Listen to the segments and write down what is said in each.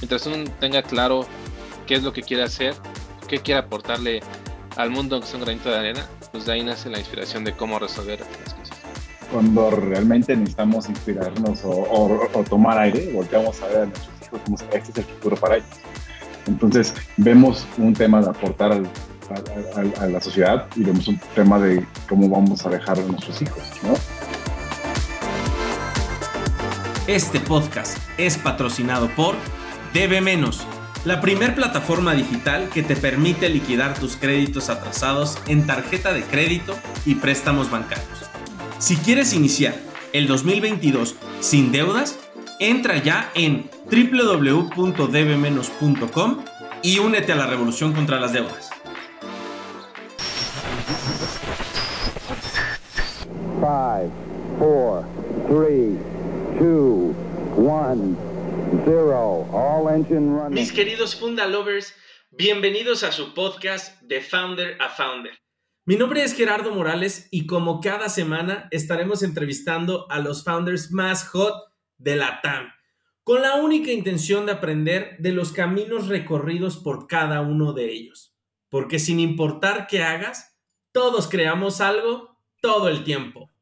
Mientras uno tenga claro qué es lo que quiere hacer, qué quiere aportarle al mundo que es un granito de arena, pues de ahí nace la inspiración de cómo resolver las cosas. Cuando realmente necesitamos inspirarnos o, tomar aire, volteamos a ver a nuestros hijos como este es el futuro para ellos. Entonces vemos un tema de aportar a, la sociedad y vemos un tema de cómo vamos a dejar a nuestros hijos, ¿no? Este podcast es patrocinado por Debe Menos la primer plataforma digital que te permite liquidar tus créditos atrasados en tarjeta de crédito y préstamos bancarios. Si quieres iniciar el 2022 sin deudas, entra ya en www.debmenos.com y únete a la revolución contra las deudas. 5, 4, 3, 2, 1. Mis queridos Funda Lovers, bienvenidos a su podcast de Founder a Founder. Mi nombre es Gerardo Morales y como cada semana estaremos entrevistando a los founders más hot de la TAM, con la única intención de aprender de los caminos recorridos por cada uno de ellos. Porque sin importar qué hagas, todos creamos algo todo el tiempo.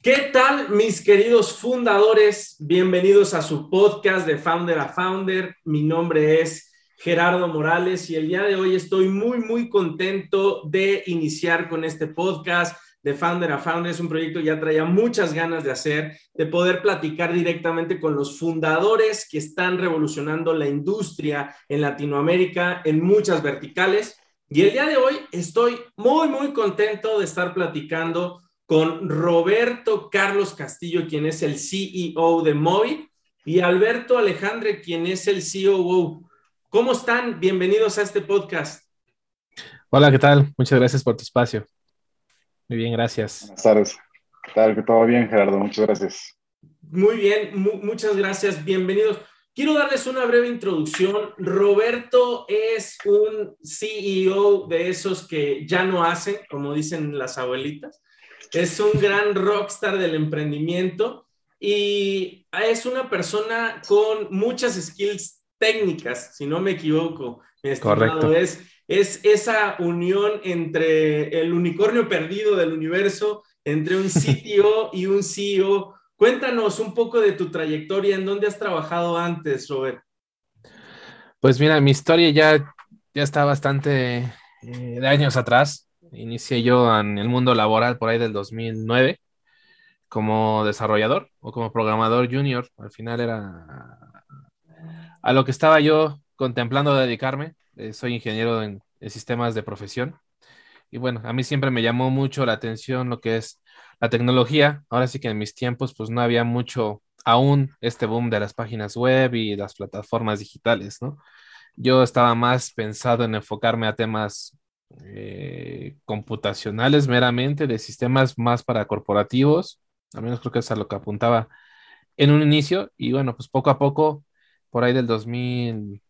¿Qué tal, mis queridos fundadores? Bienvenidos a su podcast de Founder a Founder. Mi nombre es Gerardo Morales y el día de hoy estoy muy, muy contento de iniciar con este podcast de Founder a Founder. Es un proyecto que ya traía muchas ganas de hacer, de poder platicar directamente con los fundadores que están revolucionando la industria en Latinoamérica en muchas verticales. Y el día de hoy estoy muy, muy contento de estar platicando con Roberto Carlos Castillo, quien es el CEO de Móvil, y Alberto Alejandre, quien es el COO. ¿Cómo están? Bienvenidos a este podcast. Hola, ¿qué tal? Muchas gracias por tu espacio. Muy bien, gracias. Buenas tardes. ¿Qué tal? ¿Que todo bien, Gerardo? Muchas gracias. Muy bien, muchas gracias. Bienvenidos. Quiero darles una breve introducción. Roberto es un CEO de esos que ya no hacen, como dicen las abuelitas es un gran rockstar del emprendimiento y es una persona con muchas skills técnicas, si no me equivoco. Correcto. Es, es esa unión entre el unicornio perdido del universo, entre un CTO y un CEO. Cuéntanos un poco de tu trayectoria, en dónde has trabajado antes, Robert. Pues mira, mi historia ya, ya está bastante eh, de años atrás. Inicié yo en el mundo laboral por ahí del 2009 como desarrollador o como programador junior. Al final era a lo que estaba yo contemplando dedicarme. Eh, soy ingeniero en, sistemas de profesión. Y bueno, a mí siempre me llamó mucho la atención lo que es la tecnología. Ahora sí que en mis tiempos pues no había mucho aún este boom de las páginas web y las plataformas digitales, ¿no? Yo estaba más pensado en enfocarme a temas eh, computacionales meramente, de sistemas más para corporativos, al menos creo que es a lo que apuntaba en un inicio, y bueno, pues poco a poco, por ahí del 2011,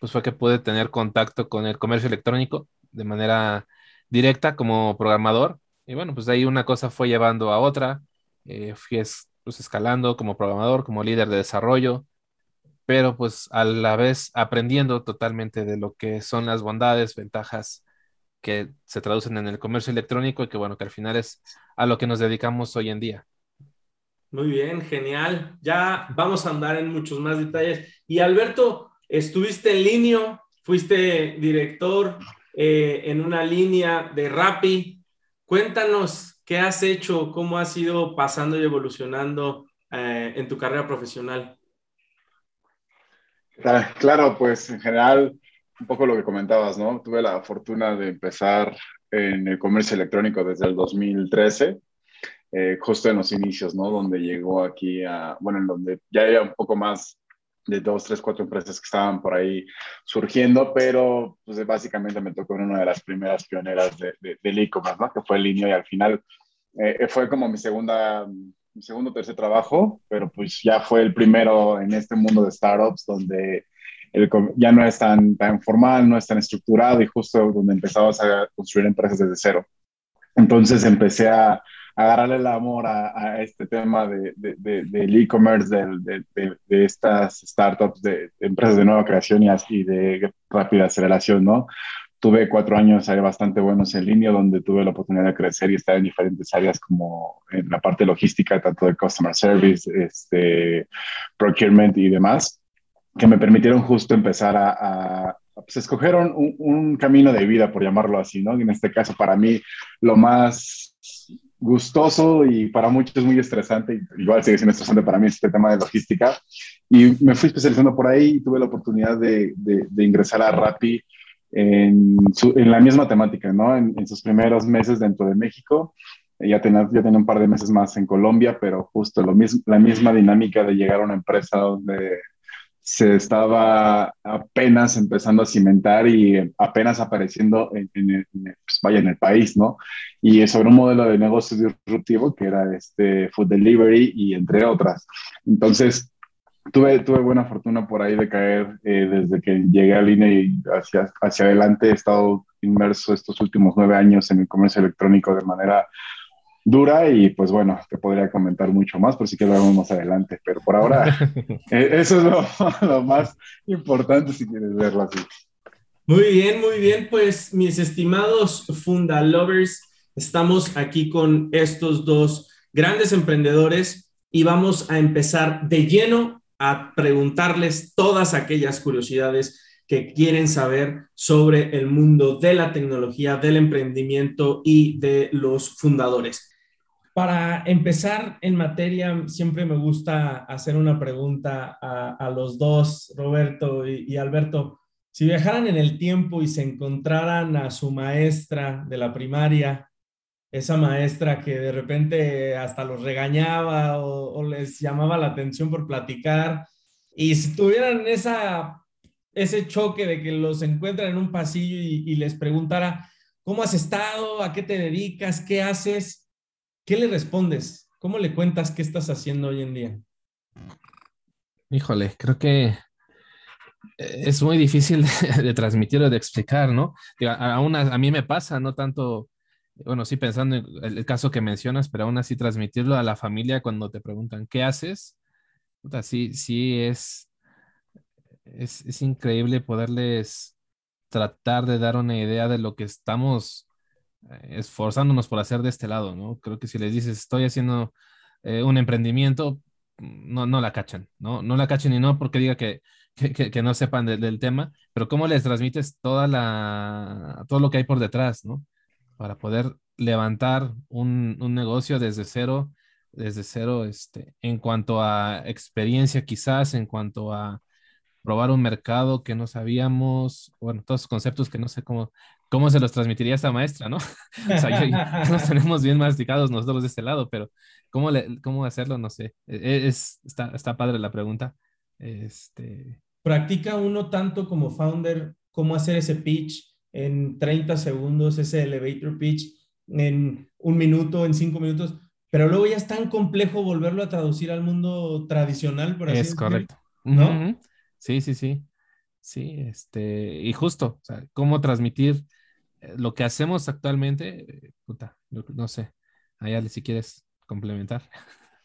pues fue que pude tener contacto con el comercio electrónico de manera directa como programador, y bueno, pues de ahí una cosa fue llevando a otra, eh, fui pues, escalando como programador, como líder de desarrollo, pero pues a la vez aprendiendo totalmente de lo que son las bondades, ventajas que se traducen en el comercio electrónico y que bueno, que al final es a lo que nos dedicamos hoy en día. Muy bien, genial. Ya vamos a andar en muchos más detalles. Y Alberto, estuviste en línea, fuiste director eh, en una línea de Rappi. Cuéntanos qué has hecho, cómo has ido pasando y evolucionando eh, en tu carrera profesional. Claro, pues en general, un poco lo que comentabas, ¿no? Tuve la fortuna de empezar en el comercio electrónico desde el 2013, eh, justo en los inicios, ¿no? Donde llegó aquí a, bueno, en donde ya había un poco más de dos, tres, cuatro empresas que estaban por ahí surgiendo, pero pues básicamente me tocó en una de las primeras pioneras de, del e-commerce, ¿no? Que fue el línea y al final eh, fue como mi segunda mi segundo o tercer trabajo, pero pues ya fue el primero en este mundo de startups donde el, ya no es tan, tan formal, no es tan estructurado y justo donde empezabas a construir empresas desde cero. Entonces empecé a, agarrarle el amor a, este tema de, del e-commerce, de, de, estas startups, de, empresas de nueva creación y, de rápida aceleración, ¿no? Tuve cuatro años bastante buenos en línea, donde tuve la oportunidad de crecer y estar en diferentes áreas como en la parte logística, tanto de customer service, este, procurement y demás, que me permitieron justo empezar a, pues escogieron un, un, camino de vida, por llamarlo así, ¿no? En este caso, para mí, lo más gustoso y para muchos muy estresante, igual sigue siendo estresante para mí este tema de logística. Y me fui especializando por ahí y tuve la oportunidad de, de, ingresar a Rappi en, en, la misma temática, ¿no? En, en, sus primeros meses dentro de México. Ya tenía, ya tenía un par de meses más en Colombia, pero justo lo mismo, la misma dinámica de llegar a una empresa donde se estaba apenas empezando a cimentar y apenas apareciendo en, el, pues vaya, en el país, ¿no? Y sobre un modelo de negocio disruptivo que era este food delivery y entre otras. Entonces, tuve, tuve buena fortuna por ahí de caer eh, desde que llegué a línea y hacia, hacia adelante. He estado inmerso estos últimos nueve años en el comercio electrónico de manera dura y pues bueno, te podría comentar mucho más, por si que lo vemos más adelante, pero por ahora eh, eso es lo, más importante si quieres verlo así. Muy bien, muy bien, pues mis estimados Funda Lovers, estamos aquí con estos dos grandes emprendedores y vamos a empezar de lleno a preguntarles todas aquellas curiosidades que quieren saber sobre el mundo de la tecnología, del emprendimiento y de los fundadores. Para empezar en materia, siempre me gusta hacer una pregunta a, los dos, Roberto y, Alberto. Si viajaran en el tiempo y se encontraran a su maestra de la primaria, esa maestra que de repente hasta los regañaba o, les llamaba la atención por platicar, y si tuvieran esa, ese choque de que los encuentran en un pasillo y les preguntara, ¿cómo has estado? ¿A qué te dedicas? ¿Qué haces? ¿Qué le respondes? ¿Cómo le cuentas qué estás haciendo hoy en día? Híjole, creo que es muy difícil de, transmitir o de explicar, ¿no? aún a, mí me pasa, no tanto, bueno, sí pensando en el, caso que mencionas, pero aún así transmitirlo a la familia cuando te preguntan, ¿qué haces? sí, sí es, es, es increíble poderles tratar de dar una idea de lo que estamos esforzándonos por hacer de este lado, ¿no? Creo que si les dices, estoy haciendo eh, un emprendimiento, no, no la cachan, ¿no? No la cachan y no porque diga que, que, no sepan del tema, pero cómo les transmites toda la, todo lo que hay por detrás, ¿no? Para poder levantar un, un negocio desde cero, desde cero, este, en cuanto a experiencia quizás, en cuanto a probar un mercado que no sabíamos, bueno, todos conceptos que no sé cómo, cómo se los transmitiría esta maestra, ¿no? o sea, ya nos tenemos bien masticados nosotros de este lado, pero ¿cómo, le, cómo hacerlo? No sé. E, es, está, está padre la pregunta. Este... ¿Practica uno tanto como founder cómo hacer ese pitch en 30 segundos, ese elevator pitch en un minuto, en cinco minutos? Pero luego ya es tan complejo volverlo a traducir al mundo tradicional, por así Es correcto. ¿No? Sí, sí, sí. Sí, este, y justo, o sea, cómo transmitir eh, lo que hacemos actualmente, eh, puta, no, sé, allá si quieres complementar.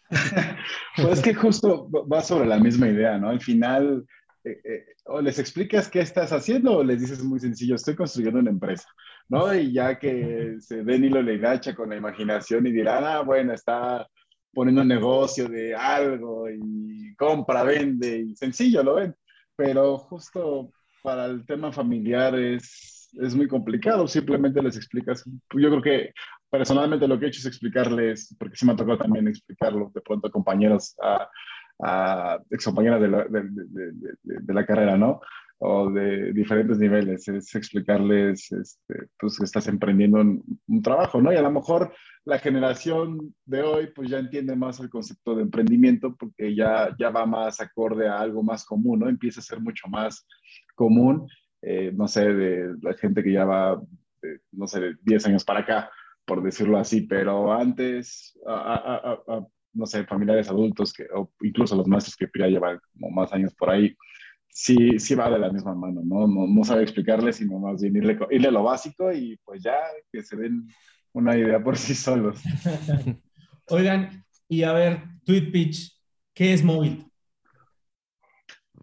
pues es que justo va sobre la misma idea, ¿no? Al final, eh, o les explicas qué estás haciendo o les dices muy sencillo, estoy construyendo una empresa, ¿no? Y ya que se den hilo le gacha con la imaginación y dirán, ah, bueno, está poniendo un negocio de algo y compra, vende, y sencillo, ¿lo ven? pero justo para el tema familiar es, es muy complicado, simplemente les explicas. Yo creo que personalmente lo que he hecho es explicarles, porque sí me ha tocado también explicarlo de pronto a compañeros, a, a excompañeras de la, de, de, de la carrera, ¿no? o de diferentes niveles, es explicarles este, pues, que estás emprendiendo un, un, trabajo, ¿no? Y a lo mejor la generación de hoy pues ya entiende más el concepto de emprendimiento porque ya, ya va más acorde a algo más común, ¿no? Empieza a ser mucho más común, eh, no sé, de la gente que ya va, no sé, de 10 años para acá, por decirlo así, pero antes, no sé, familiares adultos que, o incluso los maestros que ya llevan como más años por ahí, sí, sí va de la misma mano, ¿no? No, no sabe explicarle, sino más bien irle, irle lo básico y pues ya que se den una idea por sí solos. Oigan, y a ver, Tweet Pitch, ¿qué es Movit?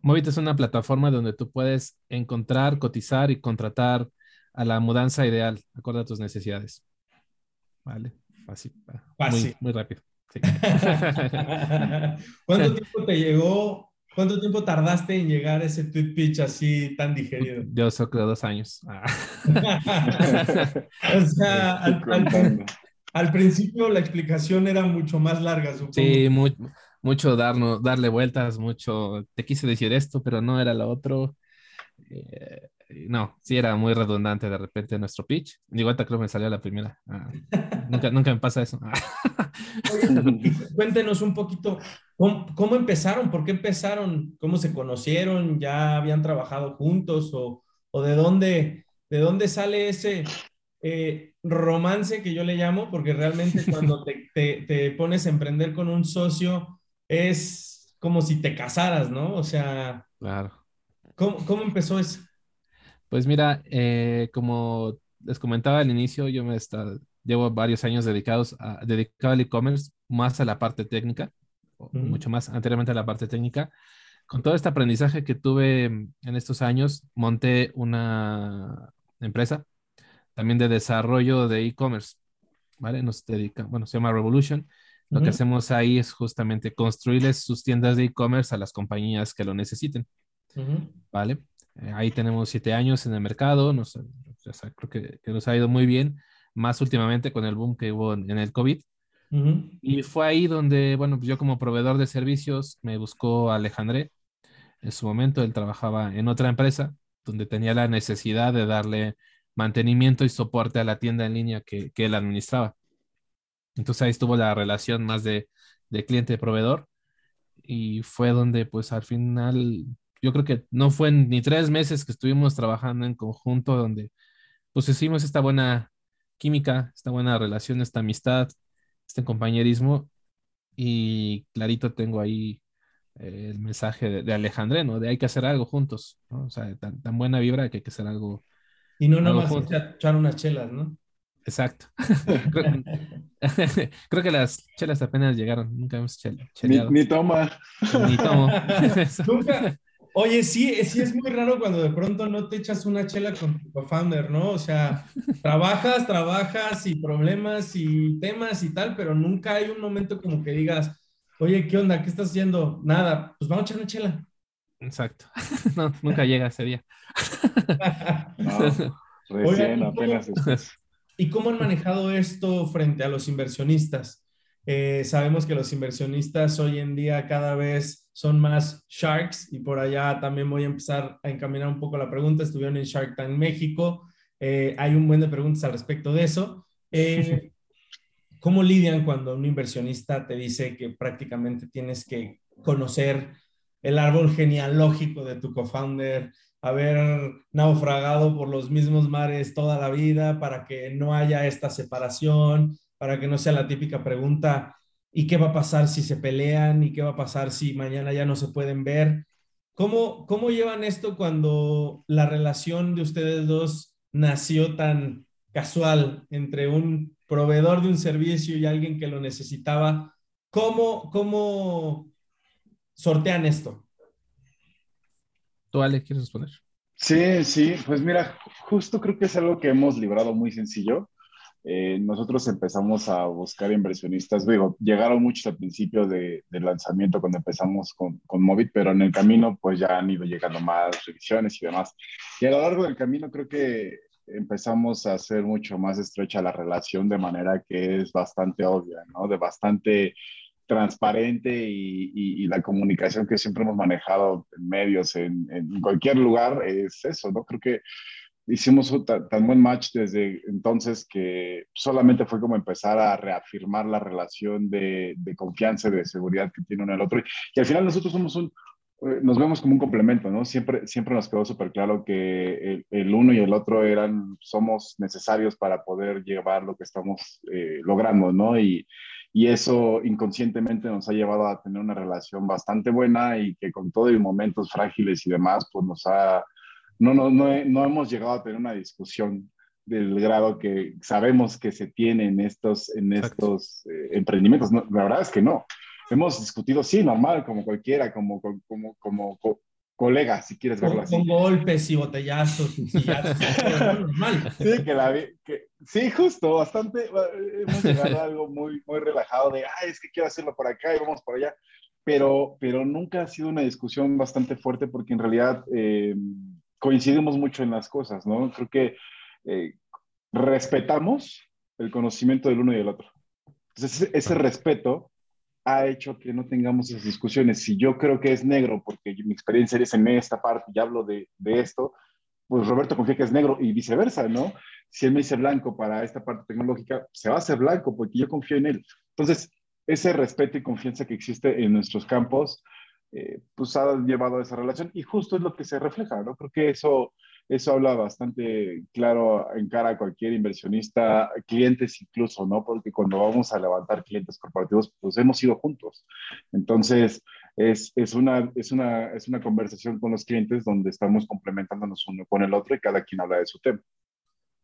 Movit es una plataforma donde tú puedes encontrar, cotizar y contratar a la mudanza ideal, acorde a tus necesidades. Vale, fácil. Muy, muy rápido. ¿Cuánto tiempo te llegó? ¿Cuánto tiempo tardaste en llegar a ese tweet pitch así tan digerido? Yo creo dos años. Ah. o sea, al, principio la explicación era mucho más larga, supongo. Sí, mucho darnos, darle vueltas, mucho. Te quise decir esto, pero no era lo otro. Eh, no, sí era muy redundante de repente nuestro pitch. Igual creo que me salió la primera. Ah, nunca, nunca me pasa eso. cuéntenos un poquito, ¿cómo, empezaron? ¿Por qué empezaron? ¿Cómo se conocieron? ¿Ya habían trabajado juntos? ¿O, o de, dónde, de dónde sale ese eh, romance que yo le llamo? Porque realmente cuando te, te, te pones a emprender con un socio es como si te casaras, ¿no? O sea... Claro. ¿Cómo, cómo empezó eso? Pues mira, eh, como les comentaba al inicio, yo me está, llevo varios años dedicados a, dedicado al e-commerce, más a la parte técnica, mucho más anteriormente a la parte técnica. Con todo este aprendizaje que tuve en estos años, monté una empresa también de desarrollo de e-commerce, ¿vale? Nos dedica, bueno, se llama Revolution. Lo que hacemos ahí es justamente construirles sus tiendas de e-commerce a las compañías que lo necesiten, ¿vale? Eh, ahí tenemos siete años en el mercado, nos, creo que, nos ha ido muy bien, más últimamente con el boom que hubo en, el COVID. Y fue ahí donde, bueno, pues yo como proveedor de servicios me buscó Alejandré. En su momento él trabajaba en otra empresa donde tenía la necesidad de darle mantenimiento y soporte a la tienda en línea que, que él administraba. Entonces ahí estuvo la relación más de, de cliente-proveedor y fue donde pues al final yo creo que no fue ni tres meses que estuvimos trabajando en conjunto donde pues hicimos esta buena química, esta buena relación, esta amistad, este compañerismo y clarito tengo ahí eh, el mensaje de, de, Alejandré, ¿no? De hay que hacer algo juntos, ¿no? O sea, tan, buena vibra que hay que hacer algo. Y no nada más echar unas chelas, ¿no? Exacto. creo, que las chelas apenas llegaron, nunca hemos chel Ni, toma. Ni tomo. ¿Nunca, Oye, sí, sí es muy raro cuando de pronto no te echas una chela con tu co-founder, ¿no? O sea, trabajas, trabajas y problemas y temas y tal, pero nunca hay un momento como que digas, oye, ¿qué onda? ¿Qué estás haciendo? Nada, pues vamos a echar una chela. Exacto. No, nunca llega ese día. no, recién, apenas. ¿Y cómo han manejado esto frente a los inversionistas? Eh, sabemos que los inversionistas hoy en día cada vez son más sharks y por allá también voy a empezar a encaminar un poco la pregunta. Estuvieron en Shark Tank México. Eh, hay un buen de preguntas al respecto de eso. Eh, ¿Cómo lidian cuando un inversionista te dice que prácticamente tienes que conocer el árbol genealógico de tu co-founder, haber naufragado por los mismos mares toda la vida para que no haya esta separación, para que no sea la típica pregunta, ¿y qué va a pasar si se pelean? ¿Y qué va a pasar si mañana ya no se pueden ver? ¿Cómo, cómo llevan esto cuando la relación de ustedes dos nació tan casual entre un proveedor de un servicio y alguien que lo necesitaba? ¿Cómo, cómo sortean esto? ¿Tú, Ale, quieres responder? Sí, sí, pues mira, justo creo que es algo que hemos librado muy sencillo. Eh, nosotros empezamos a buscar inversionistas, digo, llegaron muchos al principio de, del lanzamiento cuando empezamos con, con Movit, pero en el camino pues ya han ido llegando más revisiones y demás. Y a lo largo del camino creo que empezamos a hacer mucho más estrecha la relación de manera que es bastante obvia, ¿no? De bastante transparente y, y, la comunicación que siempre hemos manejado en medios, en, en cualquier lugar, es eso, ¿no? Creo que hicimos tan, buen match desde entonces que solamente fue como empezar a reafirmar la relación de, confianza y de seguridad que tiene uno el otro. Y, al final nosotros somos un, eh, nos vemos como un complemento, ¿no? Siempre, siempre nos quedó súper claro que el, uno y el otro eran, somos necesarios para poder llevar lo que estamos eh, logrando, ¿no? Y, y eso inconscientemente nos ha llevado a tener una relación bastante buena y que con todo y momentos frágiles y demás, pues nos ha no, no, no, no hemos llegado a tener una discusión del grado que sabemos que se tiene en estos, en estos eh, emprendimientos. la verdad es que no. Hemos discutido, sí, normal, como cualquiera, como, como, como, colega, si quieres verlo así. Con golpes y botellazos y normal. Sí, que la, que, sí, justo, bastante, hemos llegado a algo muy, muy relajado de, ay, es que quiero hacerlo por acá y vamos por allá, pero, pero nunca ha sido una discusión bastante fuerte porque en realidad eh, coincidimos mucho en las cosas, ¿no? Creo que eh, respetamos el conocimiento del uno y del otro. Entonces, ese, respeto ha hecho que no tengamos esas discusiones. Si yo creo que es negro, porque mi experiencia es en esta parte y hablo de, de esto, pues Roberto confía que es negro y viceversa, ¿no? Si él me dice blanco para esta parte tecnológica, se va a hacer blanco porque yo confío en él. Entonces, ese respeto y confianza que existe en nuestros campos, eh, pues ha llevado a esa relación y justo es lo que se refleja, ¿no? Creo que eso eso habla bastante claro en cara a cualquier inversionista, clientes incluso, ¿no? Porque cuando vamos a levantar clientes corporativos, pues hemos ido juntos. Entonces, es, es, una, es, una, es una conversación con los clientes donde estamos complementándonos uno con el otro y cada quien habla de su tema.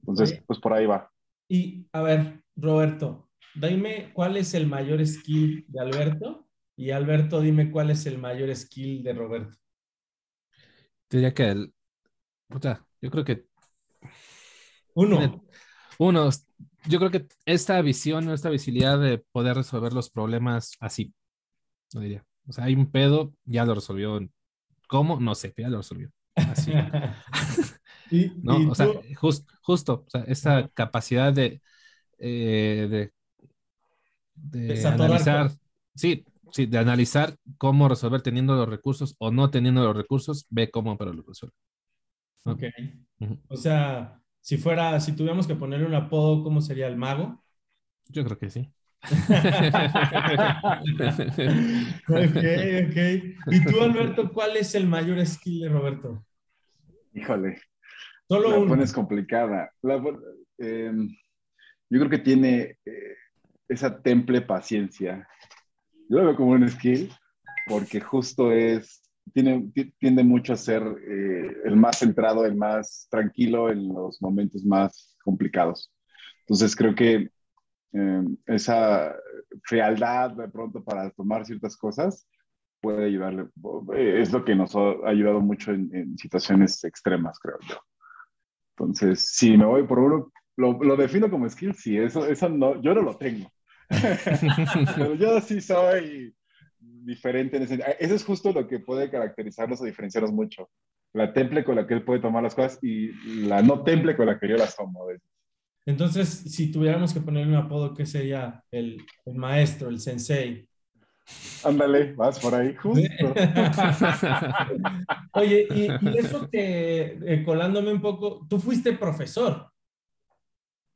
Entonces, pues por ahí va. Y a ver, Roberto, dime cuál es el mayor skill de Alberto y Alberto, dime cuál es el mayor skill de Roberto. Diría que el, yo creo que. Uno. uno, yo creo que esta visión, esta visibilidad de poder resolver los problemas así, no diría. O sea, hay un pedo, ya lo resolvió. ¿Cómo? No sé, ya lo resolvió. Así. no, o sea, justo, o sea, esta capacidad de, eh, de, de analizar, sí, sí, de analizar cómo resolver teniendo los recursos o no teniendo los recursos, ve cómo pero lo resuelve. Ok. O sea, si fuera, si tuviéramos que ponerle un apodo, ¿cómo sería el mago? Yo creo que sí. ok, ok. ¿Y tú, Alberto, cuál es el mayor skill de Roberto? Híjole. Solo la pones complicada. Em, yo creo que tiene eh, esa temple paciencia. Yo lo veo como un skill porque justo es tiene, tiende mucho a ser eh, el más centrado, el más tranquilo en los momentos más complicados. Entonces creo que eh, esa frialdad de pronto para tomar ciertas cosas puede ayudarle, es lo que nos ha ayudado mucho en, situaciones extremas, creo yo. Entonces, si me voy por uno, lo, lo defino como skill, sí, eso, eso no, yo no lo tengo. Pero yo sí soy diferente en ese Eso es justo lo que puede caracterizarlos o diferenciarlos mucho. La temple con la que él puede tomar las cosas y la no temple con la que yo las tomo. Entonces, si tuviéramos que ponerle un apodo, ¿qué sería? El, el maestro, el sensei. Ándale, vas por ahí, justo. Oye, y, eso que, eh, colándome un poco, tú fuiste profesor.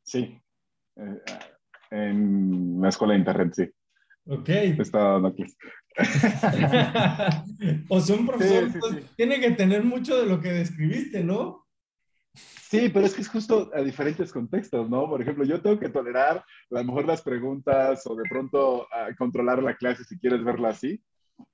Sí, eh, en la escuela de internet, sí. Ok. Está dando aquí. o sea, un profesor pues, tiene que tener mucho de lo que describiste, ¿no? Sí, pero es que es justo a diferentes contextos, ¿no? Por ejemplo, yo tengo que tolerar a lo mejor las preguntas o de pronto controlar la clase si quieres verla así.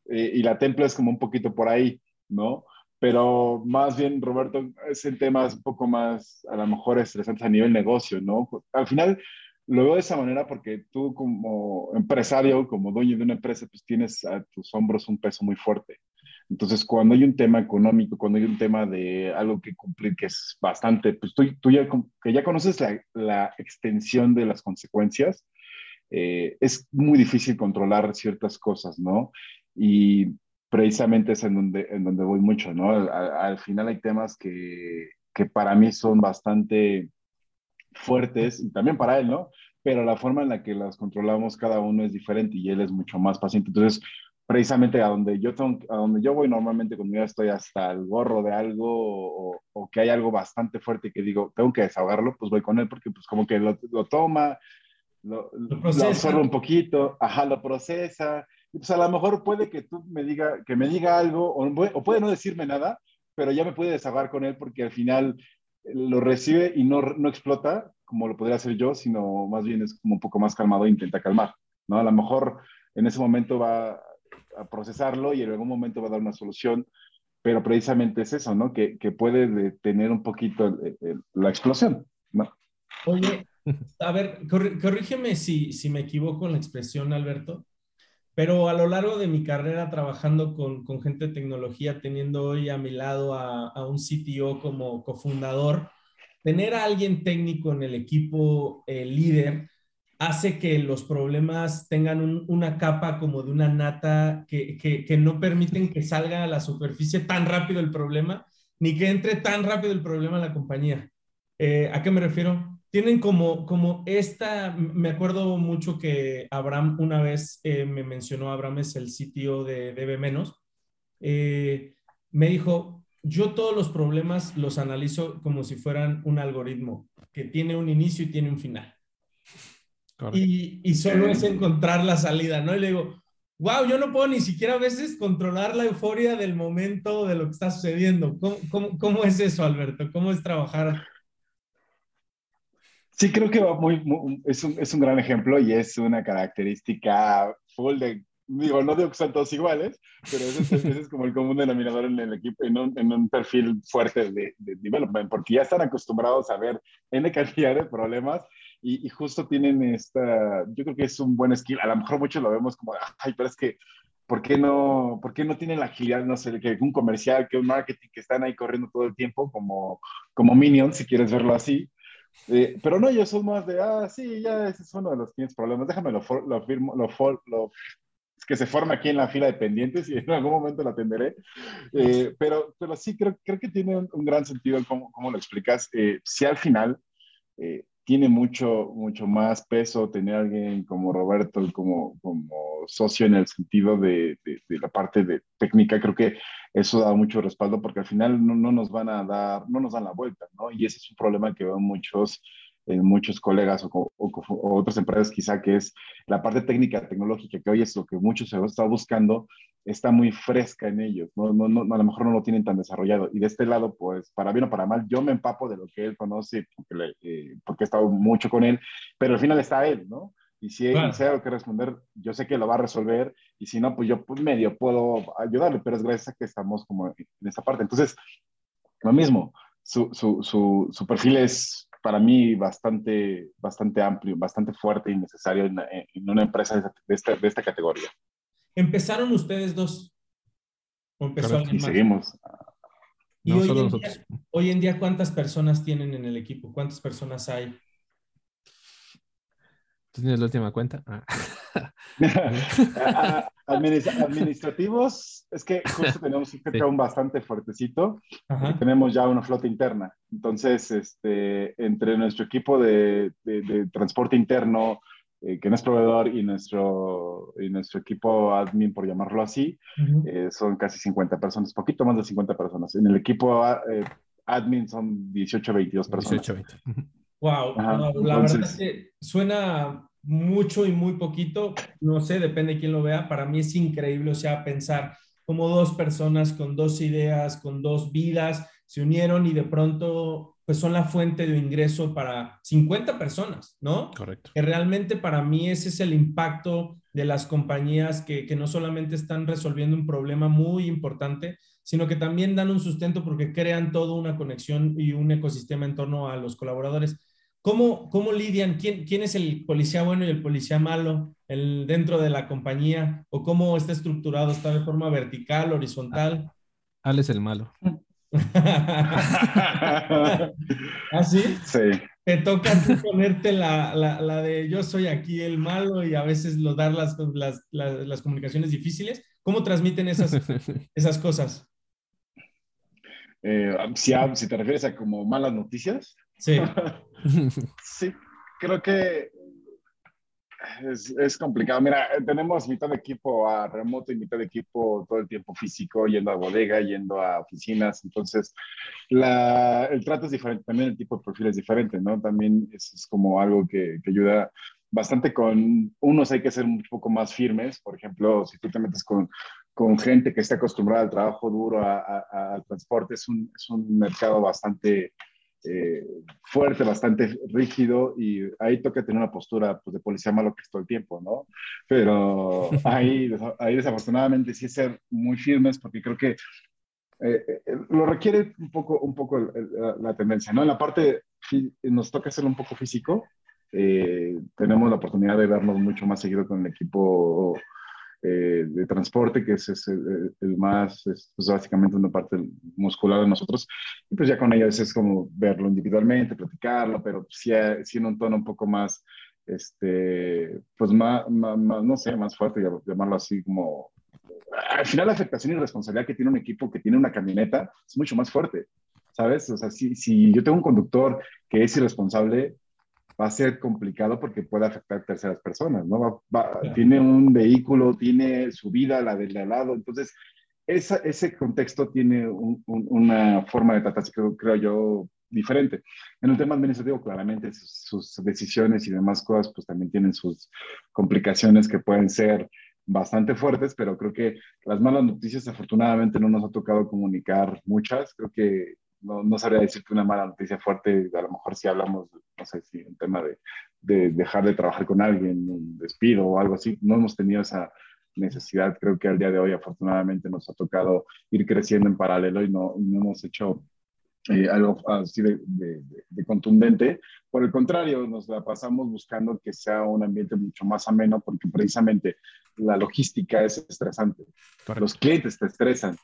Eh, y la templa es como un poquito por ahí, ¿no? Pero más bien, Roberto, es en temas un poco más, a lo mejor estresantes a nivel negocio, ¿no? Al final, lo veo de esa manera porque tú como empresario, como dueño de una empresa, pues tienes a tus hombros un peso muy fuerte. Entonces, cuando hay un tema económico, cuando hay un tema de algo que cumplir que es bastante, pues tú, tú ya, que ya conoces la, la extensión de las consecuencias, eh, es muy difícil controlar ciertas cosas, ¿no? Y precisamente es en donde, en donde voy mucho, ¿no? Al, al final hay temas que, que para mí son bastante fuertes, y también para él, ¿no? Pero la forma en la que las controlamos cada uno es diferente y él es mucho más paciente. Entonces, precisamente a donde yo, tengo, a donde yo voy normalmente ya estoy hasta el gorro de algo o, que hay algo bastante fuerte que digo, tengo que desahogarlo, pues voy con él porque pues como que lo, lo toma, lo, lo, absorbe un poquito, ajá, lo procesa. Y pues a lo mejor puede que tú me diga, que me diga algo o, o puede no decirme nada, pero ya me puede desahogar con él porque al final lo recibe y no, no explota como lo podría hacer yo, sino más bien es como un poco más calmado e intenta calmar, ¿no? A lo mejor en ese momento va a procesarlo y en algún momento va a dar una solución, pero precisamente es eso, ¿no? Que, que puede detener un poquito la explosión, ¿no? Oye, a ver, corrígeme si, si me equivoco en la expresión, Alberto, pero a lo largo de mi carrera trabajando con, con gente de tecnología, teniendo hoy a mi lado a, a, un CTO como cofundador, tener a alguien técnico en el equipo eh, líder hace que los problemas tengan una capa como de una nata que, que, que, no permiten que salga a la superficie tan rápido el problema, ni que entre tan rápido el problema en la compañía. Eh, ¿A qué me refiero? Tienen como, como esta, me acuerdo mucho que Abraham una vez eh, me mencionó, Abraham es el sitio de DB menos, eh, me dijo, yo todos los problemas los analizo como si fueran un algoritmo que tiene un inicio y tiene un final. Y, y, solo es encontrar la salida, ¿no? Y le digo, wow, yo no puedo ni siquiera a veces controlar la euforia del momento de lo que está sucediendo. ¿Cómo, cómo, cómo es eso, Alberto? ¿Cómo es trabajar Sí, creo que va muy, es, un, es, un, gran ejemplo y es una característica full de, digo, no digo que son todos iguales, pero ese, es como el común denominador en el equipo, en un, en un perfil fuerte de, de, development, porque ya están acostumbrados a ver N cantidad de problemas y, y, justo tienen esta, yo creo que es un buen skill, a lo mejor muchos lo vemos como, ay, pero es que, ¿por qué no, por qué no tienen la agilidad, no sé, que un comercial, que un marketing, que están ahí corriendo todo el tiempo como, como minions, si quieres verlo así? Eh, pero no, ellos son más de, ah, sí, ya ese es uno de los 500 problemas, déjame lo, lo firmo, lo, lo, que se forma aquí en la fila de pendientes y en algún momento lo atenderé. Eh, pero, pero sí, creo, creo que tiene un, gran sentido cómo, cómo lo explicas. Eh, si al final tiene mucho, mucho más peso tener a alguien como Roberto como, como socio en el sentido de, de, la parte de técnica, creo que eso da mucho respaldo porque al final no, no, nos van a dar, no nos dan la vuelta, ¿no? Y ese es un problema que veo muchos, en muchos colegas o, o, otras empresas quizá, que es la parte técnica, tecnológica, que hoy es lo que muchos se está buscando, está muy fresca en ellos, ¿no? No, no, a lo mejor no lo tienen tan desarrollado. Y de este lado, pues, para bien o para mal, yo me empapo de lo que él conoce, porque, eh, porque he estado mucho con él, pero al final está él, ¿no? Y si hay algo que responder, yo sé que lo va a resolver, y si no, pues yo medio puedo ayudarle, pero es gracias a que estamos como en esa parte. Entonces, lo mismo, su, su, su, su perfil es para mí bastante, bastante amplio, bastante fuerte y necesario en, en una empresa de esta, de esta, categoría. ¿Empezaron ustedes dos? ¿O empezó y seguimos. ¿Y no, hoy, en día, hoy, en día, cuántas personas tienen en el equipo? ¿Cuántas personas hay? ¿Tú tienes la última cuenta? Ah. administrativos, es que justo tenemos un headcount bastante fuertecito. Tenemos ya una flota interna. Entonces, este, entre nuestro equipo de, de, transporte interno, eh, que no es proveedor, y nuestro, y nuestro equipo admin, por llamarlo así, eh, son casi 50 personas, poquito más de 50 personas. En el equipo eh, admin son 18, 22 personas. 18, 20. Wow, la verdad es que suena mucho y muy poquito, no sé, depende de quién lo vea, para mí es increíble, o sea, pensar como dos personas con dos ideas, con dos vidas, se unieron y de pronto pues son la fuente de ingreso para 50 personas, ¿no? Correcto. Que realmente para mí ese es el impacto de las compañías que, que no solamente están resolviendo un problema muy importante, sino que también dan un sustento porque crean toda una conexión y un ecosistema en torno a los colaboradores. ¿Cómo, cómo lidian? ¿Quién, ¿Quién es el policía bueno y el policía malo el, dentro de la compañía? ¿O cómo está estructurado? ¿Está de forma vertical, horizontal? Al es el malo. ¿Ah, sí? Te toca ponerte la, la, la, de yo soy aquí el malo y a veces lo dar las, las, las, comunicaciones difíciles. ¿Cómo transmiten esas, esas cosas? Eh, si, si te refieres a como malas noticias. Sí. sí, creo que es, es, complicado. Mira, tenemos mitad de equipo a remoto y mitad de equipo todo el tiempo físico, yendo a bodega, yendo a oficinas. Entonces, la, el trato es diferente, también el tipo de perfil es diferente, ¿no? También es, como algo que, que, ayuda bastante con unos hay que ser un poco más firmes. Por ejemplo, si tú te metes con, con gente que está acostumbrada al trabajo duro, al transporte, es un, es un mercado bastante eh, fuerte, bastante rígido y ahí toca tener una postura pues, de policía malo que es todo el tiempo, ¿no? Pero ahí, ahí desafortunadamente sí ser muy firmes porque creo que eh, eh, lo requiere un poco, un poco la, tendencia, ¿no? En la parte, nos toca hacerlo un poco físico. Eh, tenemos la oportunidad de vernos mucho más seguido con el equipo de transporte, que es, el, más, es pues, básicamente una parte muscular de nosotros. Y pues ya con ellos es como verlo individualmente, platicarlo, pero sí, sí en un tono un poco más, este, pues más, más, no sé, más fuerte, llamarlo así como al final la afectación y responsabilidad que tiene un equipo que tiene una camioneta es mucho más fuerte, ¿sabes? O sea, si, si yo tengo un conductor que es irresponsable, va a ser complicado porque puede afectar a terceras personas, ¿no? Tiene un vehículo, tiene su vida, la del lado, entonces esa, ese contexto tiene una forma de tratarse, creo, creo, yo, diferente. En el tema administrativo, claramente sus, sus, decisiones y demás cosas, pues también tienen sus complicaciones que pueden ser bastante fuertes, pero creo que las malas noticias afortunadamente no nos ha tocado comunicar muchas. Creo que no, no sabría decirte una mala noticia fuerte, a lo mejor si hablamos, no sé si un tema de, de dejar de trabajar con alguien, un despido o algo así, no hemos tenido esa necesidad. Creo que al día de hoy afortunadamente nos ha tocado ir creciendo en paralelo y no, no hemos hecho eh, algo así de, de, contundente. Por el contrario, nos la pasamos buscando que sea un ambiente mucho más ameno porque precisamente la logística es estresante. Los clientes te estresan.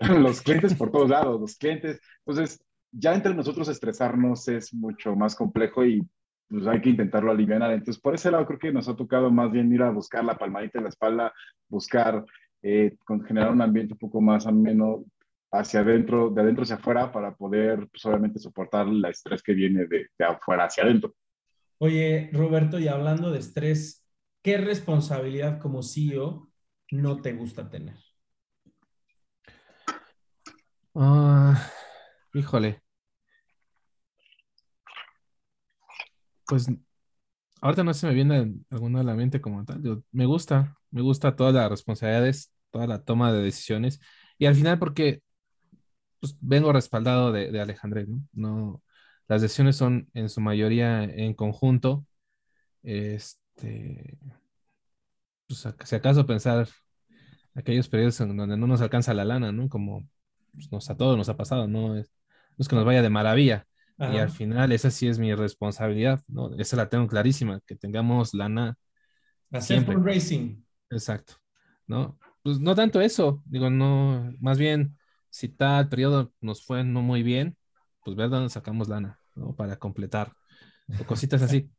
los clientes por todos lados, los clientes. Entonces, ya entre nosotros estresarnos es mucho más complejo y pues hay que intentarlo aliviar. Entonces, por ese lado creo que nos ha tocado más bien ir a buscar la palmadita en la espalda, buscar eh, generar un ambiente un poco más ameno hacia adentro, de adentro hacia afuera, para poder, pues, obviamente, soportar el estrés que viene de, de afuera hacia adentro. Oye, Roberto, y hablando de estrés, ¿qué responsabilidad como CEO no te gusta tener? Ah, híjole. Pues ahorita no se me viene alguna a la mente como tal. me gusta, me gusta todas las responsabilidades, toda la toma de decisiones. Y al final, porque pues, vengo respaldado de, de Alejandré, ¿no? ¿no? Las decisiones son en su mayoría en conjunto. Este, pues, si acaso pensar aquellos periodos en donde no nos alcanza la lana, ¿no? Como pues, nos, a todos nos ha pasado, ¿no? Es, no es que nos vaya de maravilla. Y al final esa sí es mi responsabilidad, ¿no? Esa la tengo clarísima, que tengamos lana. Hacer racing. Exacto, ¿no? Pues no tanto eso, digo, no, más bien si tal periodo nos fue no muy bien, pues ver dónde sacamos lana, ¿no? Para completar. O cositas así.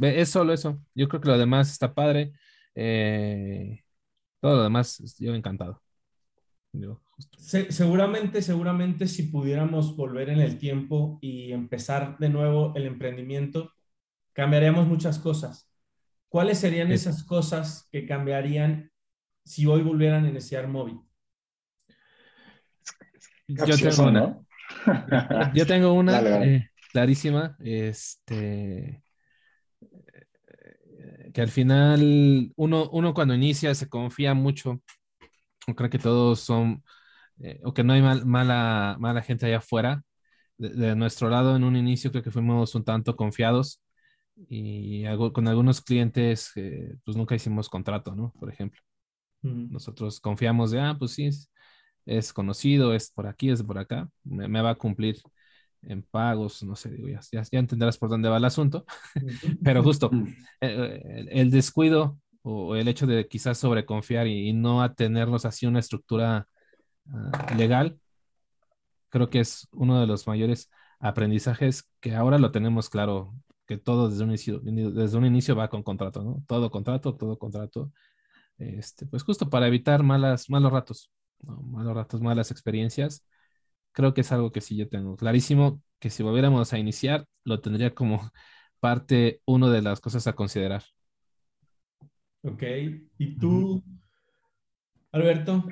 Es solo eso. Yo creo que lo demás está padre. Eh, todo lo demás, yo encantado. Seguramente, seguramente si pudiéramos volver en el tiempo y empezar de nuevo el emprendimiento, cambiaríamos muchas cosas. ¿Cuáles serían esas cosas que cambiarían si hoy volvieran a iniciar móvil? yo tengo una. Yo tengo una eh, clarísima, este, que al final uno, uno cuando inicia se confía mucho, o cree que todos son, eh, o que no hay mala, mala gente allá afuera. De, nuestro lado, en un inicio creo que fuimos un tanto confiados y con algunos clientes, eh, pues nunca hicimos contrato, ¿no? Por ejemplo. Nosotros confiamos de, ah, pues sí, es conocido, es por aquí, es por acá, me, va a cumplir en pagos, no sé, digo, ya, ya, entenderás por dónde va el asunto, pero justo eh, el, descuido o el hecho de quizás sobreconfiar y, no atenernos así una estructura ah, legal, creo que es uno de los mayores aprendizajes que ahora lo tenemos claro, que todo desde un inicio, desde un inicio va con contrato, ¿no? Todo contrato, todo contrato, este, pues justo para evitar malas, malos ratos malos ratos, malas experiencias, creo que es algo que sí yo tengo clarísimo, que si volviéramos a iniciar, lo tendría como parte uno de las cosas a considerar. Ok, ¿y tú, Alberto?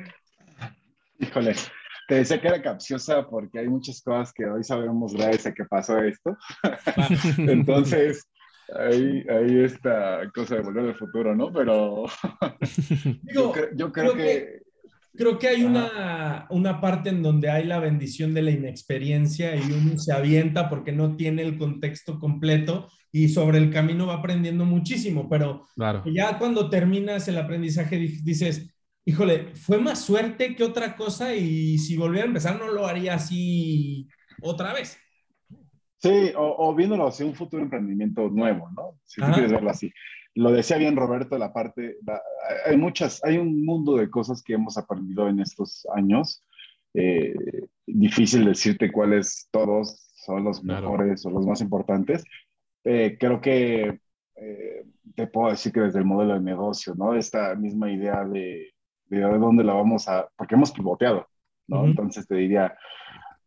Híjole, te decía que era capciosa porque hay muchas cosas que hoy sabemos gracias a que pasó esto. Entonces, ahí, ahí esta cosa de volver al futuro, ¿no? Pero yo, creo, que Creo que hay una, una, parte en donde hay la bendición de la inexperiencia y uno se avienta porque no tiene el contexto completo y sobre el camino va aprendiendo muchísimo, pero ya cuando terminas el aprendizaje dices, híjole, fue más suerte que otra cosa y si volviera a empezar no lo haría así otra vez. Sí, o, viéndolo así, un futuro emprendimiento nuevo, ¿no? Si tú quieres verlo así. Lo decía bien Roberto, la parte, hay muchas, hay un mundo de cosas que hemos aprendido en estos años. Eh, difícil decirte cuáles todos son los mejores o los más importantes. Eh, creo que eh, te puedo decir que desde el modelo de negocio, ¿no? Esta misma idea de, de dónde la vamos a, porque hemos pivoteado, ¿no? Entonces te diría,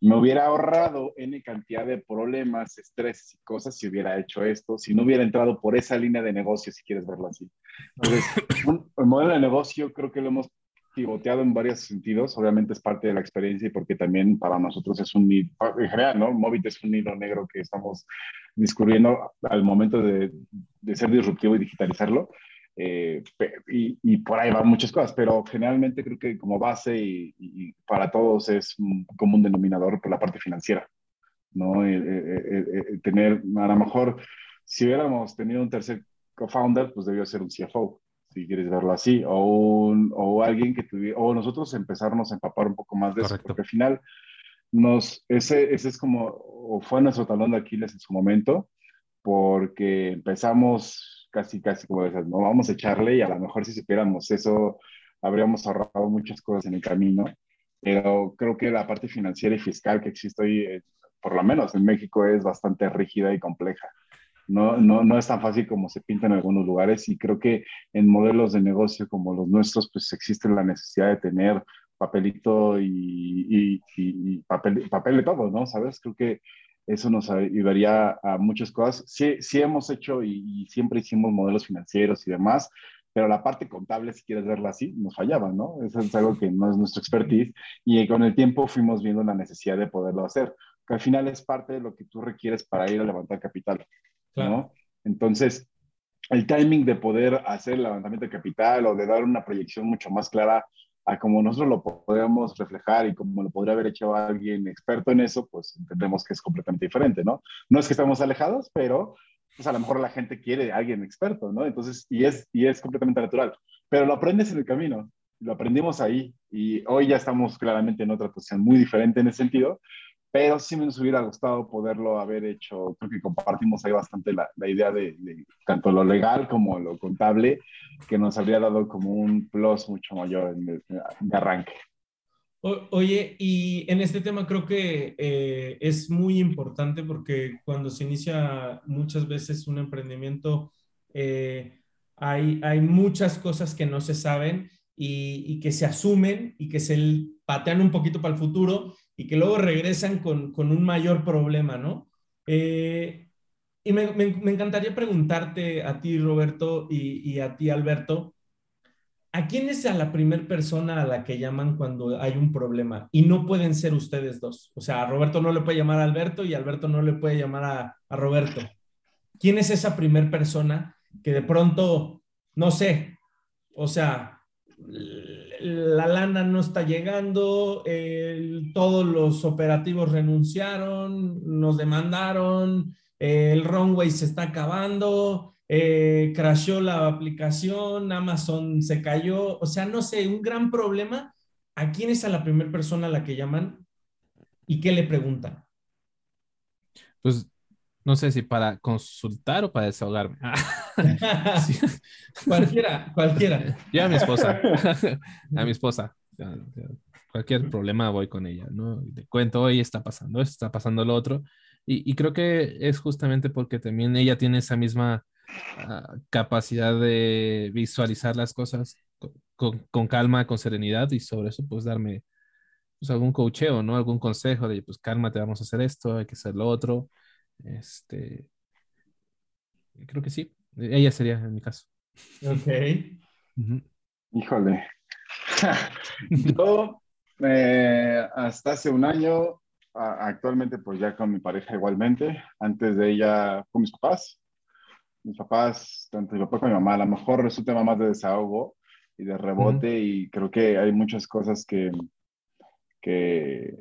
me hubiera ahorrado N cantidad de problemas, estrés y cosas si hubiera hecho esto, si no hubiera entrado por esa línea de negocio, si quieres verlo así. Entonces, el modelo de negocio creo que lo hemos pivoteado en varios sentidos. Obviamente es parte de la experiencia y porque también para nosotros es un en general, ¿no? Móvil es un hilo negro que estamos descubriendo al momento de, de ser disruptivo y digitalizarlo. Eh, y, por ahí van muchas cosas, pero generalmente creo que como base y, para todos es un común denominador por la parte financiera, ¿no? Eh, eh, tener, a lo mejor, si hubiéramos tenido un tercer co-founder, pues debió ser un CFO, si quieres verlo así, o, un, o alguien que tuviera, o nosotros empezarnos a empapar un poco más de eso, porque al final nos, ese, ese es como, o fue nuestro talón de Aquiles en su momento, porque empezamos casi, casi como dices, no vamos a echarle y a lo mejor si supiéramos eso, habríamos ahorrado muchas cosas en el camino. Pero creo que la parte financiera y fiscal que existe hoy, eh, por lo menos en México, es bastante rígida y compleja. No, no, no es tan fácil como se pinta en algunos lugares y creo que en modelos de negocio como los nuestros, pues existe la necesidad de tener papelito y, y, y, papel, papel de todo, ¿no? ¿Sabes? Creo que eso nos ayudaría a muchas cosas. Sí, sí hemos hecho y, siempre hicimos modelos financieros y demás, pero la parte contable, si quieres verla así, nos fallaba, ¿no? Eso es algo que no es nuestro expertise y con el tiempo fuimos viendo la necesidad de poderlo hacer, que al final es parte de lo que tú requieres para ir a levantar capital, ¿no? Entonces, el timing de poder hacer el levantamiento de capital o de dar una proyección mucho más clara a como nosotros lo podemos reflejar y como lo podría haber hecho alguien experto en eso, pues entendemos que es completamente diferente, ¿no? No es que estemos alejados, pero pues a lo mejor la gente quiere a alguien experto, ¿no? Entonces, y es, y es completamente natural, pero lo aprendes en el camino, lo aprendimos ahí y hoy ya estamos claramente en otra posición muy diferente en ese sentido, pero sí me hubiera gustado poderlo haber hecho, creo que compartimos ahí bastante la, la idea de, tanto lo legal como lo contable, que nos habría dado como un plus mucho mayor de arranque. oye, y en este tema creo que eh, es muy importante porque cuando se inicia muchas veces un emprendimiento, eh, hay, hay muchas cosas que no se saben y, y que se asumen y que se patean un poquito para el futuro y que luego regresan con, un mayor problema, ¿no? Eh, y me, encantaría preguntarte a ti, Roberto, y, a ti, Alberto, ¿a quién es a la primera persona a la que llaman cuando hay un problema? Y no pueden ser ustedes dos. O sea, a Roberto no le puede llamar a Alberto y Alberto no le puede llamar a, a Roberto. ¿Quién es esa primera persona que de pronto, no sé, o sea, la lana no está llegando, todos los operativos renunciaron, nos demandaron, el runway se está acabando, eh, crashó la aplicación, Amazon se cayó, o sea, no sé, un gran problema. ¿A quién es a la primera persona a la que llaman y qué le preguntan? Pues no sé si para consultar o para desahogarme. Cualquiera, cualquiera. Yo a mi esposa, a mi esposa. Cualquier problema voy con ella, ¿no? Le cuento, hoy está pasando esto, está pasando lo otro. Y, creo que es justamente porque también ella tiene esa misma ah, capacidad de visualizar las cosas con, calma, con serenidad y sobre eso pues darme pues, algún coacheo, ¿no? Algún consejo de, pues calma, te vamos a hacer esto, hay que hacer lo otro. Este, creo que sí, ella sería en mi caso. Ok. Híjole. Yo, eh, hasta hace un año, actualmente pues ya con mi pareja igualmente, antes de ella con mis papás. Mis papás, tanto mi papá como mi mamá, a lo mejor resulta más de desahogo y de rebote y creo que hay muchas cosas que, que,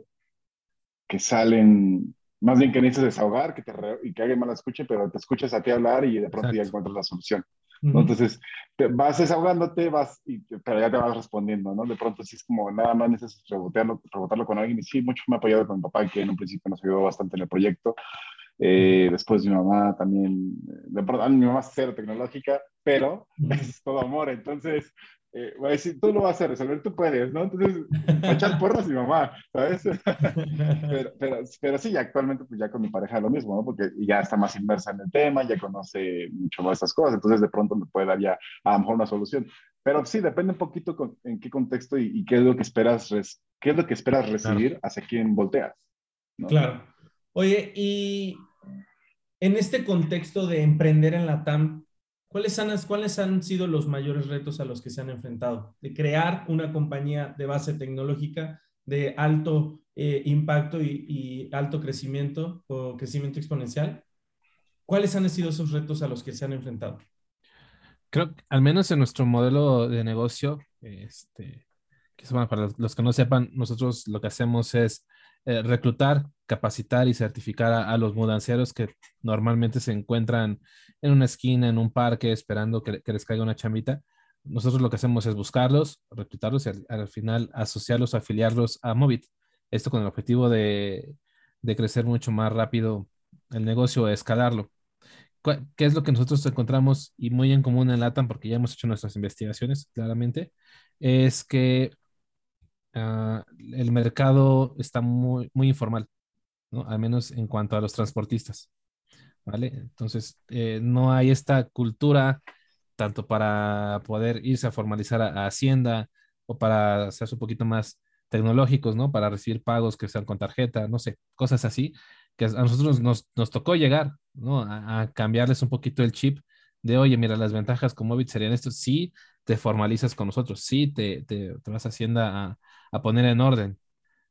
que salen más bien que necesitas desahogar que te y que alguien más la escuche, pero te escuchas a ti hablar y de pronto ya encuentras la solución. Entonces, te vas desahogándote, vas, y, pero ya te vas respondiendo, ¿no? De pronto sí es como nada más necesitas rebotarlo, rebotarlo con alguien. Y sí, mucho me ha apoyado con mi papá, que en un principio nos ayudó bastante en el proyecto. Eh, después mi mamá también, de pronto, mi mamá es cero tecnológica, pero es todo amor. Entonces, eh, va a decir, tú lo vas a resolver, tú puedes, ¿no? Entonces, va a echar porras mi mamá, ¿sabes? pero, pero, pero, sí, actualmente pues ya con mi pareja lo mismo, ¿no? Porque ya está más inmersa en el tema, ya conoce mucho más esas cosas, entonces de pronto me puede dar ya a lo mejor una solución. Pero sí, depende un poquito con, en qué contexto y, qué es lo que esperas, qué es lo que esperas recibir, hacia quién volteas. ¿no? Claro. Oye, y en este contexto de emprender en la TAM, ¿Cuáles han, ¿Cuáles han sido los mayores retos a los que se han enfrentado? De crear una compañía de base tecnológica de alto eh, impacto y, alto crecimiento o crecimiento exponencial. ¿Cuáles han sido esos retos a los que se han enfrentado? Creo al menos en nuestro modelo de negocio, este, que para los que no sepan, nosotros lo que hacemos es eh, reclutar, capacitar y certificar a, los mudanceros que normalmente se encuentran en una esquina, en un parque, esperando que, les caiga una chambita. Nosotros lo que hacemos es buscarlos, reclutarlos y al, final asociarlos, afiliarlos a Movit. Esto con el objetivo de, crecer mucho más rápido el negocio, escalarlo. ¿Qué es lo que nosotros encontramos y muy en común en LATAM, porque ya hemos hecho nuestras investigaciones claramente? Es que ah, el mercado está muy, muy informal, ¿no? Al menos en cuanto a los transportistas. ¿vale? Entonces, eh, no hay esta cultura tanto para poder irse a formalizar a, Hacienda o para hacerse un poquito más tecnológicos, ¿no? Para recibir pagos que sean con tarjeta, no sé, cosas así, que a nosotros nos, nos tocó llegar, ¿no? A, cambiarles un poquito el chip de, oye, mira, las ventajas con Móvil serían esto, sí te formalizas con nosotros, sí te, te, vas a Hacienda a, a, poner en orden,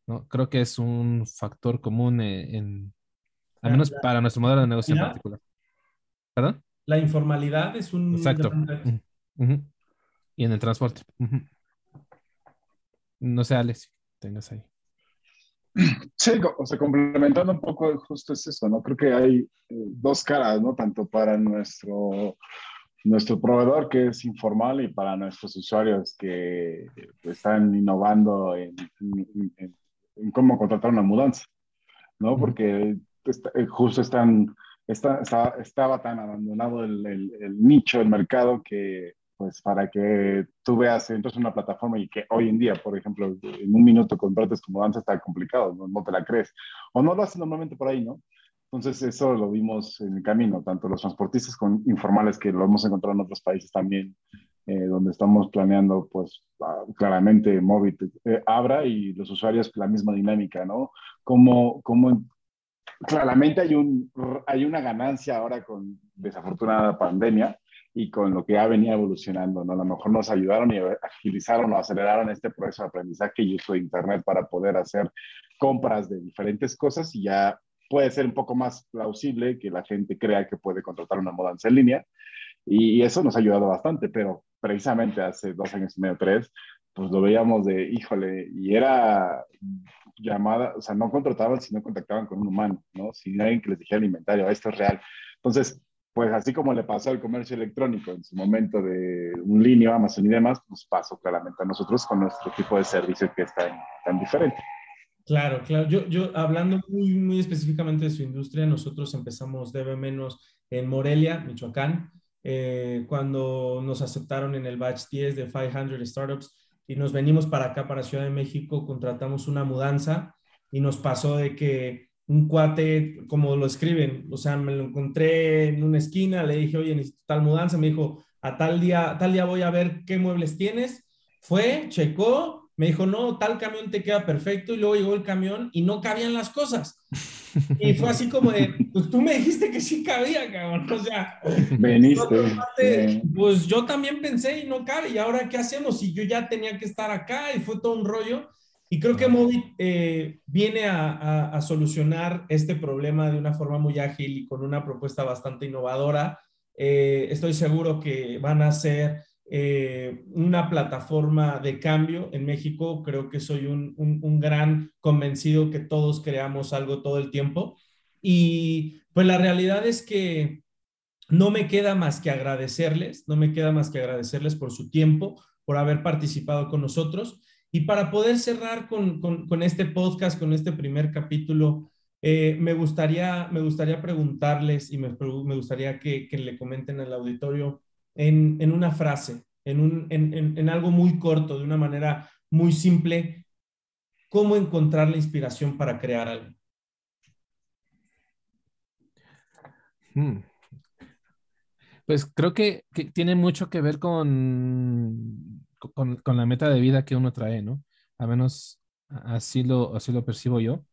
¿no? Creo que es un factor común eh, en, al menos para nuestro modelo de negocio en particular. ¿Perdón? La informalidad es un... Exacto. Y en el transporte. No sé, Alex, tengas ahí. Sí, o sea, complementando un poco, justo es eso, ¿no? Creo que hay eh, dos caras, ¿no? Tanto para nuestro, nuestro proveedor que es informal y para nuestros usuarios que están innovando en, en cómo contratar una mudanza, ¿no? Porque eh, justo están, está, estaba tan abandonado el, el, nicho, el mercado, que pues para que tú veas, entras en una plataforma y que hoy en día, por ejemplo, en un minuto contrates tu mudanza está complicado, no, te la crees. O no lo haces normalmente por ahí, ¿no? Entonces eso lo vimos en el camino, tanto los transportistas con informales que lo hemos encontrado en otros países también, eh, donde estamos planeando, pues claramente Móvil eh, abra y los usuarios la misma dinámica, ¿no? Cómo, cómo, claramente hay, un, hay una ganancia ahora con desafortunada pandemia y con lo que ha venido evolucionando, ¿no? A lo mejor nos ayudaron y agilizaron o aceleraron este proceso de aprendizaje y uso de Internet para poder hacer compras de diferentes cosas y ya puede ser un poco más plausible que la gente crea que puede contratar una mudanza en línea y eso nos ha ayudado bastante, pero precisamente hace dos años y medio, tres, pues lo veíamos de, híjole, y era llamada, o sea, no contrataban, sino contactaban con un humano, ¿no? Sin alguien que les dijera el inventario, esto es real. Entonces, pues así como le pasó al comercio electrónico en su momento de un línea, Amazon y demás, pues pasó claramente a nosotros con nuestro tipo de servicio que es tan, tan diferente. Claro, claro. Yo, yo hablando muy, muy específicamente de su industria, nosotros empezamos debe menos en Morelia, Michoacán, eh, cuando nos aceptaron en el batch 10 de 500 startups y nos venimos para acá, para Ciudad de México, contratamos una mudanza y nos pasó de que un cuate, como lo escriben, o sea, me lo encontré en una esquina, le dije, oye, necesito tal mudanza, me dijo, a tal día, tal día voy a ver qué muebles tienes. Fue, checó, me dijo, no, tal camión te queda perfecto, y luego llegó el camión y no cabían las cosas. Y fue así como de, pues tú me dijiste que sí cabía, cabrón. O sea, veniste. pues yo también pensé y no cabe. ¿Y ahora qué hacemos? Si yo ya tenía que estar acá y fue todo un rollo. Y creo que Movit eh, viene a, a, solucionar este problema de una forma muy ágil y con una propuesta bastante innovadora. Eh, estoy seguro que van a ser eh, una plataforma de cambio en México. Creo que soy un, un, gran convencido que todos creamos algo todo el tiempo. Y pues la realidad es que no me queda más que agradecerles, no me queda más que agradecerles por su tiempo, por haber participado con nosotros. Y para poder cerrar con, este podcast, con este primer capítulo, eh, me, gustaría, me gustaría preguntarles y me, gustaría que, le comenten al auditorio en, una frase, en, un, en algo muy corto, de una manera muy simple, cómo encontrar la inspiración para crear algo. Hmm. Pues creo que, tiene mucho que ver con, con, la meta de vida que uno trae, ¿no? A menos así lo, así lo percibo yo.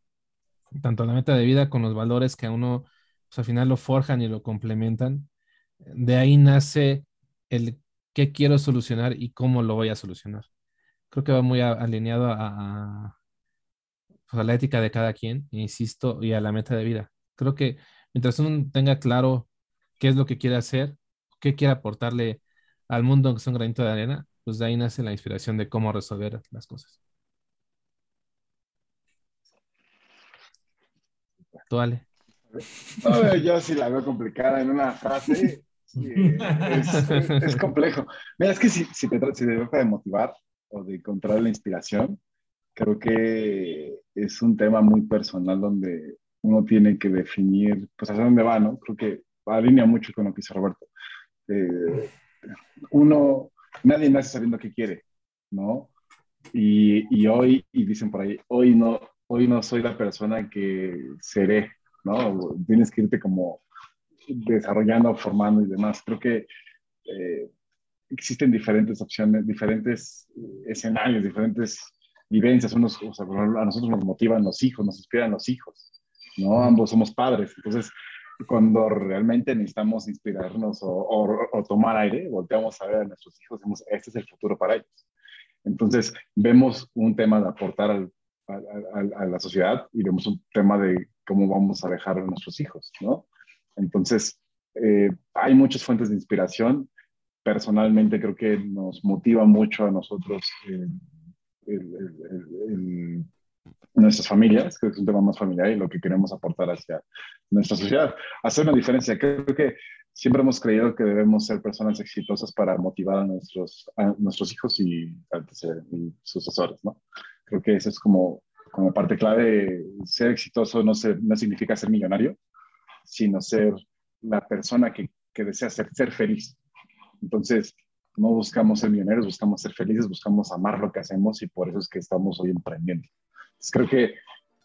Tanto la meta de vida con los valores que a uno, pues, al final lo forjan y lo complementan. De ahí nace el qué quiero solucionar y cómo lo voy a solucionar. Creo que va muy alineado a, pues, a, la ética de cada quien, insisto, y a la meta de vida. Creo que mientras uno tenga claro qué es lo que quiere hacer, qué quiere aportarle al mundo que es un granito de arena, pues de ahí nace la inspiración de cómo resolver las cosas. Tú, Ale. yo sí la veo complicada en una frase. Es, complejo. Mira, es que si, si, te, si te trata de motivar o de encontrar la inspiración, creo que es un tema muy personal donde uno tiene que definir, pues, hacia dónde va, ¿no? Creo que alinea mucho con lo que dice Roberto. Eh, uno, nadie nace sabiendo qué quiere, ¿no? Y, y, hoy, y dicen por ahí, hoy no, hoy no soy la persona que seré, ¿no? Tienes que irte como desarrollando, formando y demás. Creo que eh, existen diferentes opciones, diferentes escenarios, diferentes vivencias. Unos, o sea, a nosotros nos motivan los hijos, nos inspiran los hijos, ¿no? Ambos somos padres. Entonces, cuando realmente necesitamos inspirarnos o, tomar aire, volteamos a ver a nuestros hijos y decimos, este es el futuro para ellos. Entonces, vemos un tema de aportar a la sociedad y vemos un tema de cómo vamos a dejar a nuestros hijos, ¿no? Entonces, eh, hay muchas fuentes de inspiración. Personalmente creo que nos motiva mucho a nosotros eh, el, nuestras familias, creo que es un tema más familiar y lo que queremos aportar hacia nuestra sociedad. Hacer una diferencia. Creo que siempre hemos creído que debemos ser personas exitosas para motivar a nuestros, a nuestros hijos y, y sucesores, ¿no? Creo que eso es como, como parte clave. Ser exitoso no, ser, no significa ser millonario, sino ser la persona que, que desea ser, ser feliz. Entonces, no buscamos ser millonarios, buscamos ser felices, buscamos amar lo que hacemos y por eso es que estamos hoy emprendiendo creo que...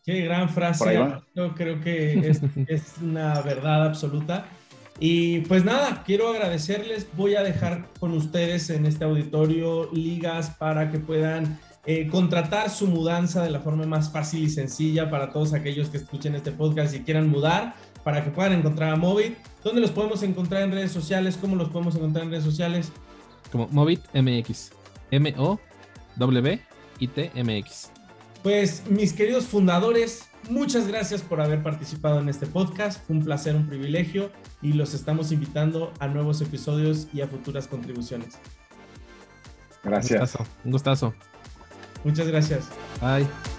Qué gran frase. Yo creo que es, es una verdad absoluta. Y pues nada, quiero agradecerles. Voy a dejar con ustedes en este auditorio ligas para que puedan eh, contratar su mudanza de la forma más fácil y sencilla para todos aquellos que escuchen este podcast y quieran mudar, para que puedan encontrar a Movit. ¿Dónde los podemos encontrar en redes sociales? ¿Cómo los podemos encontrar en redes sociales? Como Movit MX. M-O-W-I-T-M-X. Pues mis queridos fundadores, muchas gracias por haber participado en este podcast. Fue un placer, un privilegio y los estamos invitando a nuevos episodios y a futuras contribuciones. Gracias. Un gustazo. Muchas gracias. Bye.